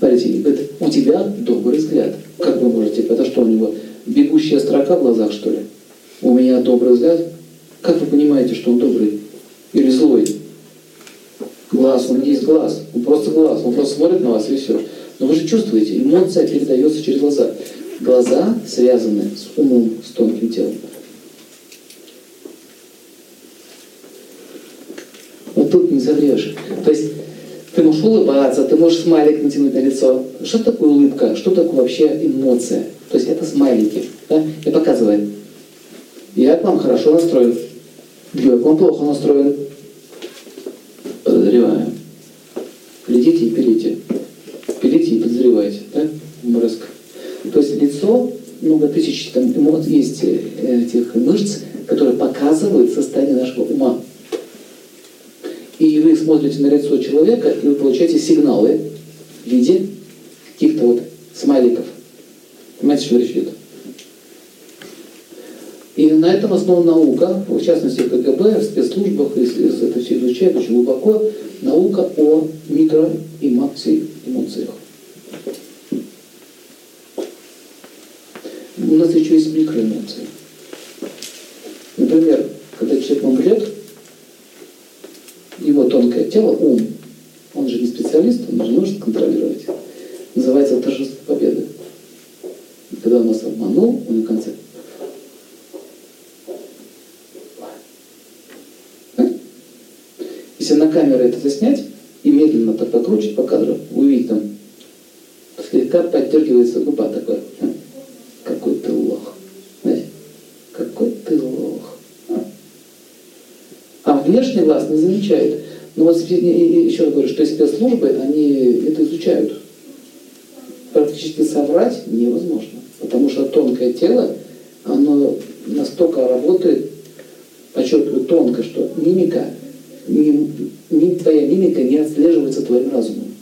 Смотрите, говорит, у тебя добрый взгляд. Как вы можете? Это что у него? Бегущая строка в глазах, что ли? У меня добрый взгляд. Как вы понимаете, что он добрый? Или злой? Глаз, он есть глаз. Он просто глаз. Он просто смотрит на вас и все. Но вы же чувствуете, эмоция передается через глаза. Глаза связаны с умом, с тонким телом. Вот тут не заврешь. То есть ты можешь улыбаться, ты можешь смайлик натянуть на лицо. Что такое улыбка? Что такое вообще эмоция? То есть это смайлики. Да? Я показываю. Я к вам хорошо настроен. Я к вам плохо настроен. Подозреваем. Глядите и пилите. Пилите и подозревайте. Да? Мрыск. То есть лицо, много тысяч там эмоций есть э, этих мышц, которые показывают состояние нашего ума. И вы смотрите на лицо человека, и вы получаете сигналы в виде каких-то вот смайликов. Понимаете, что речь идет? И на этом основана наука, в частности в КГБ, в спецслужбах, если это все изучают очень глубоко, наука о микроэмоциях. У нас еще есть микроэмоции. Например, когда человек вам врет, его тонкое тело, ум, он же не специалист, он же может контролировать. Называется торжество победы. И когда он нас обманул, он на конце Если на камеру это заснять и медленно так покручивать по кадру, увидеть там слегка поддергивается губа такой. Какой ты лох. Знаете? Какой ты лох. А внешний глаз не замечает. Но вот еще раз говорю, что спецслужбы, они это изучают. Практически соврать невозможно. Потому что тонкое тело, оно настолько работает, подчеркиваю, тонко, что мимика, ни, ни, твоя мимика не отслеживается твоим разумом.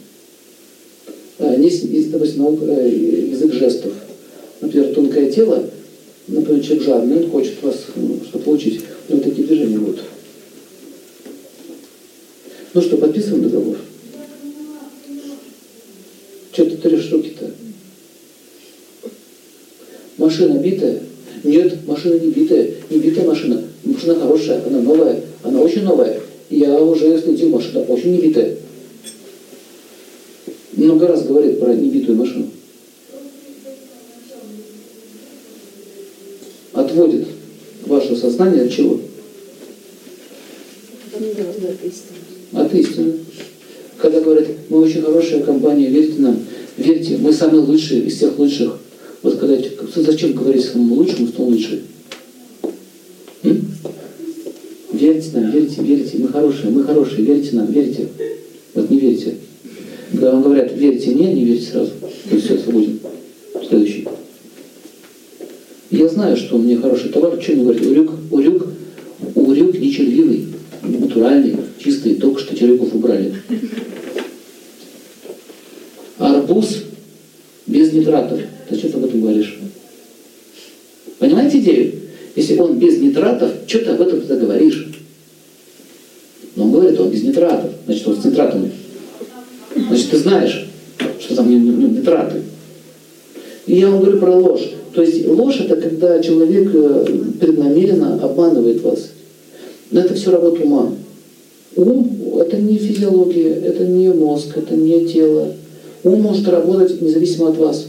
А, есть, есть, допустим, э, язык жестов. Например, тонкое тело, например, человек жадный, он хочет вас ну, что получить, него такие движения будут. Ну что, подписываем договор? Что-то три штуки-то. Машина битая? Нет, машина не битая. Не битая машина. Машина хорошая, она новая. Она очень новая. Я уже следил, машина очень не битая. Много раз говорит про небитую машину. Отводит ваше сознание от чего? От истины. Когда говорят, мы очень хорошая компания, верьте нам, верьте, мы самые лучшие из всех лучших. Вот когда, зачем говорить самому лучшему, что он лучший? М? Верьте нам, верьте, верьте, мы хорошие, мы хорошие, верьте нам, верьте. Вот не верьте. Когда вам говорят, верьте мне, не верьте сразу. То есть все, свободен. Следующий. Я знаю, что у меня хороший товар. Что мне говорит? Урюк, урюк, урюк не червивый, натуральный, червяков убрали. Арбуз без нитратов. Ты что ты об этом говоришь? Понимаете идею? Если он без нитратов, что ты об этом тогда говоришь? Но он говорит, он без нитратов. Значит, он с нитратами. Значит, ты знаешь, что там нитраты. И я вам говорю про ложь. То есть ложь это когда человек э, преднамеренно обманывает вас. Но это все работа ума. Ум – это не физиология, это не мозг, это не тело. Ум может работать независимо от вас.